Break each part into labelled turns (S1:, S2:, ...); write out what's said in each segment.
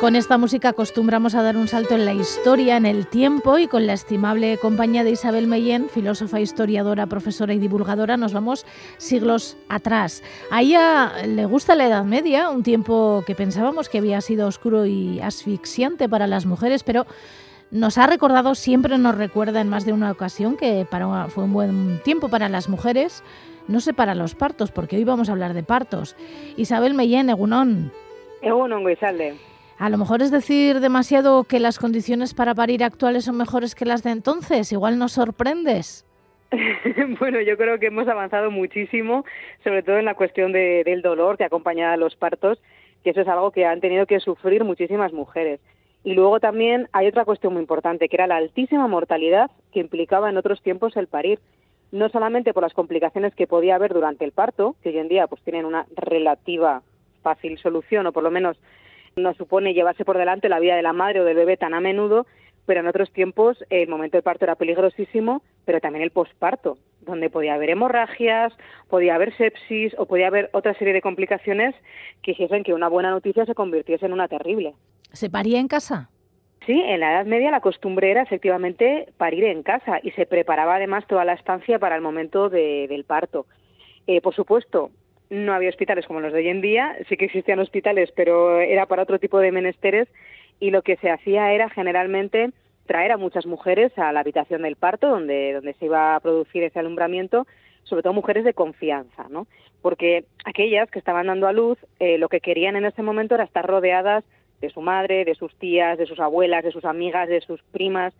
S1: Con esta música acostumbramos a dar un salto en la historia, en el tiempo y con la estimable compañía de Isabel Mellén, filósofa, historiadora, profesora y divulgadora, nos vamos siglos atrás. A ella le gusta la Edad Media, un tiempo que pensábamos que había sido oscuro y asfixiante para las mujeres, pero nos ha recordado, siempre nos recuerda en más de una ocasión que fue un buen tiempo para las mujeres, no sé para los partos, porque hoy vamos a hablar de partos. Isabel Mellén, Egunón.
S2: Egunón, Guisalde.
S1: A lo mejor es decir demasiado que las condiciones para parir actuales son mejores que las de entonces. Igual nos sorprendes.
S2: bueno, yo creo que hemos avanzado muchísimo, sobre todo en la cuestión del dolor que acompaña a los partos, que eso es algo que han tenido que sufrir muchísimas mujeres. Y luego también hay otra cuestión muy importante, que era la altísima mortalidad que implicaba en otros tiempos el parir. No solamente por las complicaciones que podía haber durante el parto, que hoy en día pues tienen una relativa fácil solución, o por lo menos no supone llevarse por delante la vida de la madre o del bebé tan a menudo, pero en otros tiempos el momento del parto era peligrosísimo, pero también el posparto, donde podía haber hemorragias, podía haber sepsis o podía haber otra serie de complicaciones que hiciesen que una buena noticia se convirtiese en una terrible.
S1: ¿Se paría en casa?
S2: Sí, en la Edad Media la costumbre era efectivamente parir en casa y se preparaba además toda la estancia para el momento del parto. Eh, por supuesto, no había hospitales como los de hoy en día, sí que existían hospitales, pero era para otro tipo de menesteres y lo que se hacía era generalmente traer a muchas mujeres a la habitación del parto donde, donde se iba a producir ese alumbramiento, sobre todo mujeres de confianza, ¿no? Porque aquellas que estaban dando a luz, eh, lo que querían en ese momento era estar rodeadas de su madre, de sus tías, de sus abuelas, de sus amigas, de sus primas,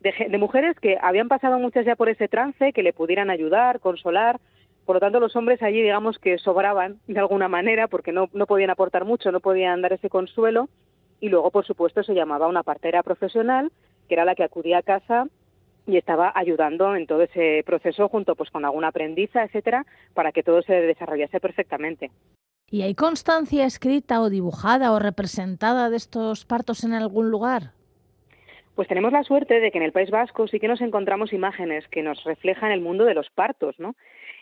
S2: de, de mujeres que habían pasado muchas ya por ese trance, que le pudieran ayudar, consolar, por lo tanto, los hombres allí, digamos que sobraban de alguna manera porque no, no podían aportar mucho, no podían dar ese consuelo. Y luego, por supuesto, se llamaba una partera profesional, que era la que acudía a casa y estaba ayudando en todo ese proceso junto pues con alguna aprendiza, etcétera, para que todo se desarrollase perfectamente.
S1: ¿Y hay constancia escrita o dibujada o representada de estos partos en algún lugar?
S2: Pues tenemos la suerte de que en el País Vasco sí que nos encontramos imágenes que nos reflejan el mundo de los partos, ¿no?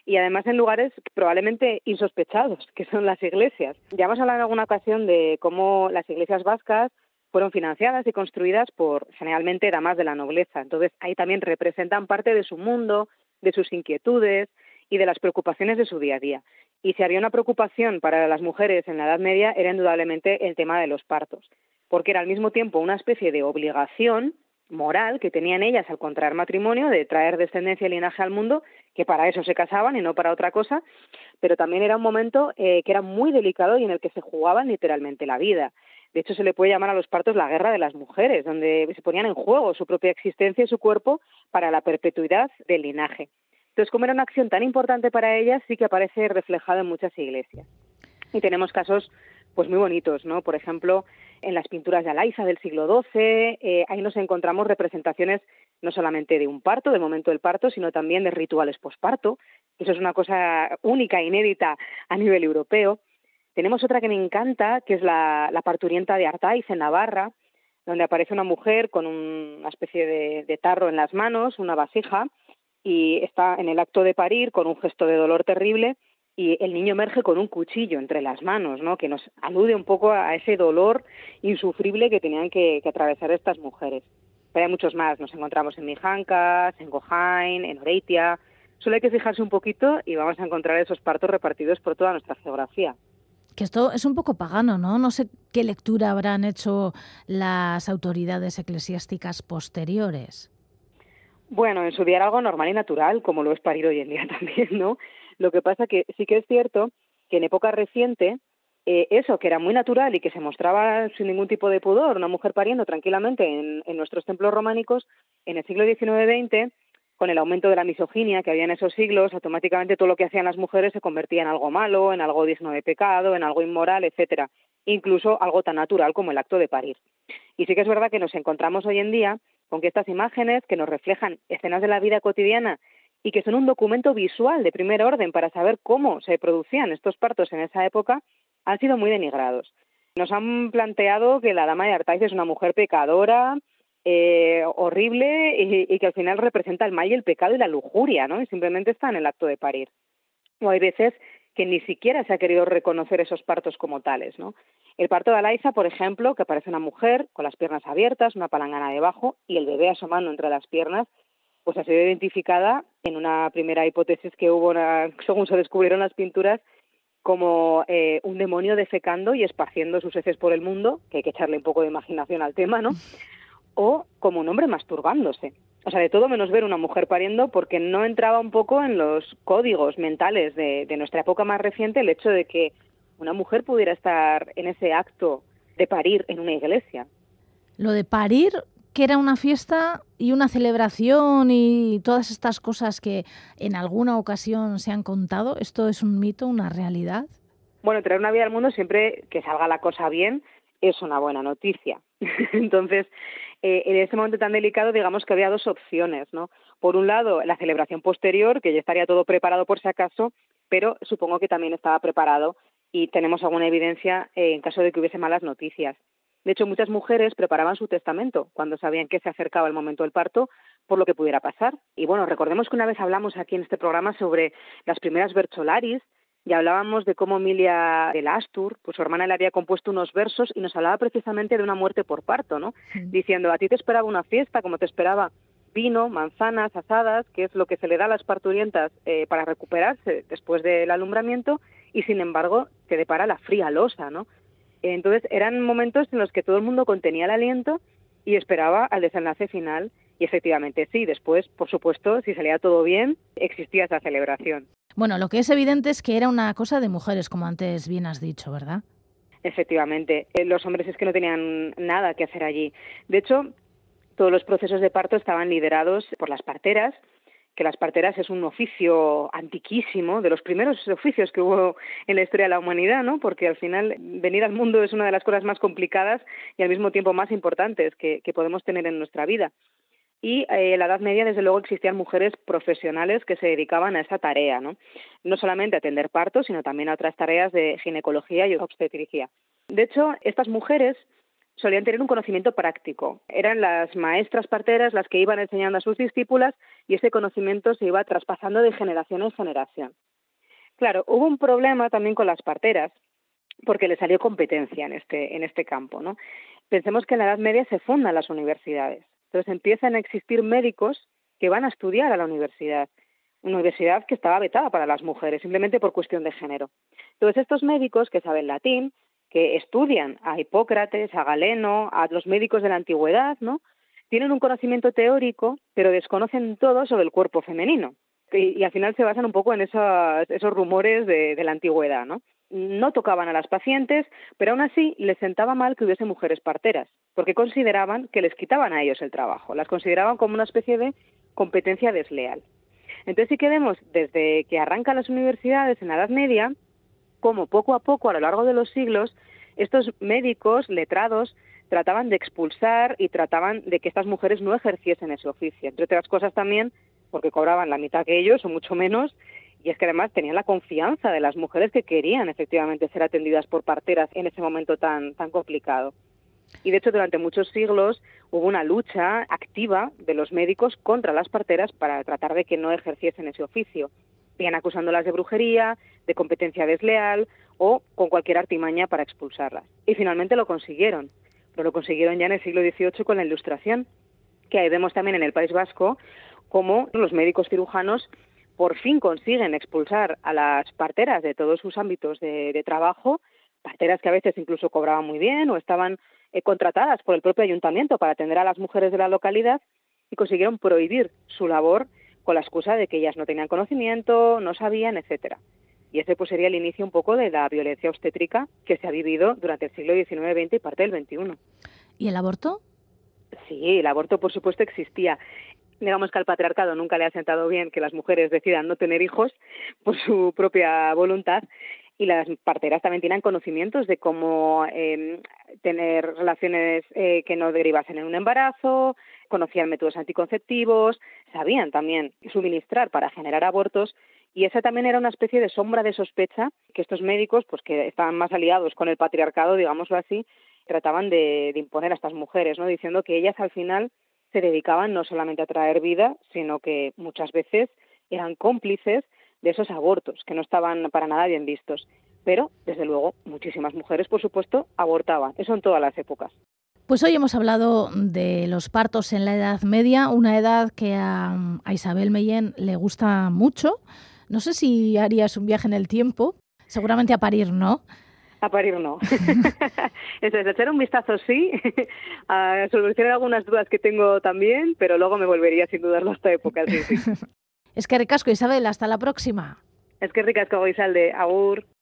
S2: Y además en lugares probablemente insospechados, que son las iglesias. Ya hemos hablado en alguna ocasión de cómo las iglesias vascas fueron financiadas y construidas por generalmente damas de la nobleza. Entonces ahí también representan parte de su mundo, de sus inquietudes y de las preocupaciones de su día a día. Y si había una preocupación para las mujeres en la Edad Media era indudablemente el tema de los partos, porque era al mismo tiempo una especie de obligación moral que tenían ellas al contraer matrimonio de traer descendencia y linaje al mundo, que para eso se casaban y no para otra cosa, pero también era un momento eh, que era muy delicado y en el que se jugaban literalmente la vida. De hecho, se le puede llamar a los partos la guerra de las mujeres, donde se ponían en juego su propia existencia y su cuerpo para la perpetuidad del linaje. Entonces, como era una acción tan importante para ellas, sí que aparece reflejado en muchas iglesias. Y tenemos casos pues muy bonitos, ¿no? Por ejemplo, en las pinturas de Alaiza del siglo XII, eh, ahí nos encontramos representaciones no solamente de un parto, del momento del parto, sino también de rituales posparto. Eso es una cosa única, inédita a nivel europeo. Tenemos otra que me encanta, que es la, parturienta de Artaiz en Navarra, donde aparece una mujer con una especie de tarro en las manos, una vasija, y está en el acto de parir con un gesto de dolor terrible y el niño emerge con un cuchillo entre las manos, ¿no? que nos alude un poco a ese dolor insufrible que tenían que, atravesar estas mujeres. Pero hay muchos más, nos encontramos en Mijancas, en Gojain, en Oreitia. Solo hay que fijarse un poquito y vamos a encontrar esos partos repartidos por toda nuestra geografía.
S1: Que esto es un poco pagano, ¿no? No sé qué lectura habrán hecho las autoridades eclesiásticas posteriores.
S2: Bueno, en su día era algo normal y natural, como lo es parir hoy en día también, ¿no? Lo que pasa que sí que es cierto que en época reciente eh, eso que era muy natural y que se mostraba sin ningún tipo de pudor, una mujer pariendo tranquilamente en, nuestros templos románicos, en el siglo XIX-XX, con el aumento de la misoginia que había en esos siglos, automáticamente todo lo que hacían las mujeres se convertía en algo malo, en algo digno de pecado, en algo inmoral, etcétera, incluso algo tan natural como el acto de parir. Y sí que es verdad que nos encontramos hoy en día con que estas imágenes que nos reflejan escenas de la vida cotidiana y que son un documento visual de primer orden para saber cómo se producían estos partos en esa época, han sido muy denigrados. Nos han planteado que la dama de Artaiz es una mujer pecadora, eh, horrible y, que al final representa el mal y el pecado y la lujuria, ¿no? Y simplemente está en el acto de parir. O hay veces que ni siquiera se ha querido reconocer esos partos como tales, ¿no? El parto de Alaiza, por ejemplo, que aparece una mujer con las piernas abiertas, una palangana debajo y el bebé asomando entre las piernas, pues ha sido identificada en una primera hipótesis que hubo, según se descubrieron las pinturas, como eh, un demonio defecando y esparciendo sus heces por el mundo, que hay que echarle un poco de imaginación al tema, ¿no? O como un hombre masturbándose. O sea, de todo menos ver una mujer pariendo porque no entraba un poco en los códigos mentales de, de nuestra época más reciente el hecho de que una mujer pudiera estar en ese acto de parir en una iglesia.
S1: Lo de parir, que era una fiesta y una celebración y todas estas cosas que en alguna ocasión se han contado, ¿esto es un mito, una realidad?
S2: Bueno, traer una vida al mundo siempre que salga la cosa bien es una buena noticia. Entonces, eh, en ese momento tan delicado, digamos que había dos opciones, ¿no? Por un lado, la celebración posterior, que ya estaría todo preparado por si acaso, pero supongo que también estaba preparado y tenemos alguna evidencia en caso de que hubiese malas noticias. De hecho, muchas mujeres preparaban su testamento cuando sabían que se acercaba el momento del parto por lo que pudiera pasar. Y bueno, recordemos que una vez hablamos aquí en este programa sobre las primeras Bercholaris y hablábamos de cómo Emilia de Astur, pues su hermana le había compuesto unos versos y nos hablaba precisamente de una muerte por parto, ¿no? Diciendo, a ti te esperaba una fiesta como te esperaba vino, manzanas, asadas, que es lo que se le da a las parturientas eh, para recuperarse después del alumbramiento, y sin embargo te depara la fría losa, ¿no? Entonces eran momentos en los que todo el mundo contenía el aliento y esperaba al desenlace final y efectivamente sí, después, por supuesto, si salía todo bien, existía esa celebración.
S1: Bueno, lo que es evidente es que era una cosa de mujeres, como antes bien has dicho, ¿verdad?
S2: Efectivamente, eh, los hombres es que no tenían nada que hacer allí. De hecho, todos los procesos de parto estaban liderados por las parteras que las parteras es un oficio antiquísimo, de los primeros oficios que hubo en la historia de la humanidad, ¿no? Porque al final venir al mundo es una de las cosas más complicadas y al mismo tiempo más importantes que, podemos tener en nuestra vida. Y eh, en la Edad Media, desde luego, existían mujeres profesionales que se dedicaban a esa tarea, ¿no? No solamente a atender partos, sino también a otras tareas de ginecología y obstetricia. De hecho, estas mujeres solían tener un conocimiento práctico. Eran las maestras parteras las que iban enseñando a sus discípulas y ese conocimiento se iba traspasando de generación en generación. Claro, hubo un problema también con las parteras porque le salió competencia en este, en este campo. ¿no? Pensemos que en la Edad Media se fundan las universidades. Entonces empiezan a existir médicos que van a estudiar a la universidad. Una universidad que estaba vetada para las mujeres, simplemente por cuestión de género. Entonces estos médicos que saben latín, que estudian a Hipócrates, a Galeno, a los médicos de la antigüedad, ¿no? Tienen un conocimiento teórico, pero desconocen todo sobre el cuerpo femenino. Y, al final se basan un poco en esos, esos rumores de, la antigüedad, ¿no? No tocaban a las pacientes, pero aún así les sentaba mal que hubiese mujeres parteras, porque consideraban que les quitaban a ellos el trabajo, las consideraban como una especie de competencia desleal. Entonces sí que vemos desde que arrancan las universidades en la Edad Media cómo poco a poco, a lo largo de los siglos, estos médicos letrados trataban de expulsar y trataban de que estas mujeres no ejerciesen ese oficio. Entre otras cosas también porque cobraban la mitad que ellos o mucho menos y es que además tenían la confianza de las mujeres que querían efectivamente ser atendidas por parteras en ese momento tan, tan complicado. Y de hecho durante muchos siglos hubo una lucha activa de los médicos contra las parteras para tratar de que no ejerciesen ese oficio bien acusándolas de brujería, de competencia desleal o con cualquier artimaña para expulsarlas. Y finalmente lo consiguieron, pero lo consiguieron ya en el siglo XVIII con la Ilustración, que ahí vemos también en el País Vasco cómo los médicos cirujanos por fin consiguen expulsar a las parteras de todos sus ámbitos de, trabajo, parteras que a veces incluso cobraban muy bien o estaban eh, contratadas por el propio ayuntamiento para atender a las mujeres de la localidad y consiguieron prohibir su labor con la excusa de que ellas no tenían conocimiento, no sabían, etcétera. Y ese pues sería el inicio un poco de la violencia obstétrica que se ha vivido durante el siglo XIX, XX y parte del XXI.
S1: ¿Y el aborto?
S2: Sí, el aborto por supuesto existía. Digamos que al patriarcado nunca le ha sentado bien que las mujeres decidan no tener hijos por su propia voluntad y las parteras también tienen conocimientos de cómo em, tener relaciones eh, que no derivasen en un embarazo, conocían métodos anticonceptivos, sabían también suministrar para generar abortos y esa también era una especie de sombra de sospecha que estos médicos, pues que estaban más aliados con el patriarcado, digámoslo así, trataban de, de imponer a estas mujeres, ¿no? Diciendo que ellas al final se dedicaban no solamente a traer vida, sino que muchas veces eran cómplices de esos abortos que no estaban para nada bien vistos. Pero, desde luego, muchísimas mujeres, por supuesto, abortaban. Eso en todas las épocas.
S1: Pues hoy hemos hablado de los partos en la Edad Media, una edad que a, Isabel Meyen le gusta mucho. No sé si harías un viaje en el tiempo, seguramente a parir, ¿no?
S2: A parir no. Eso es, echar un vistazo sí, a solucionar algunas dudas que tengo también, pero luego me volvería sin dudarlo a esta época. Sí,
S1: es que ricasco, Isabel, hasta la próxima.
S2: Es que ricasco, Isabel, Agur.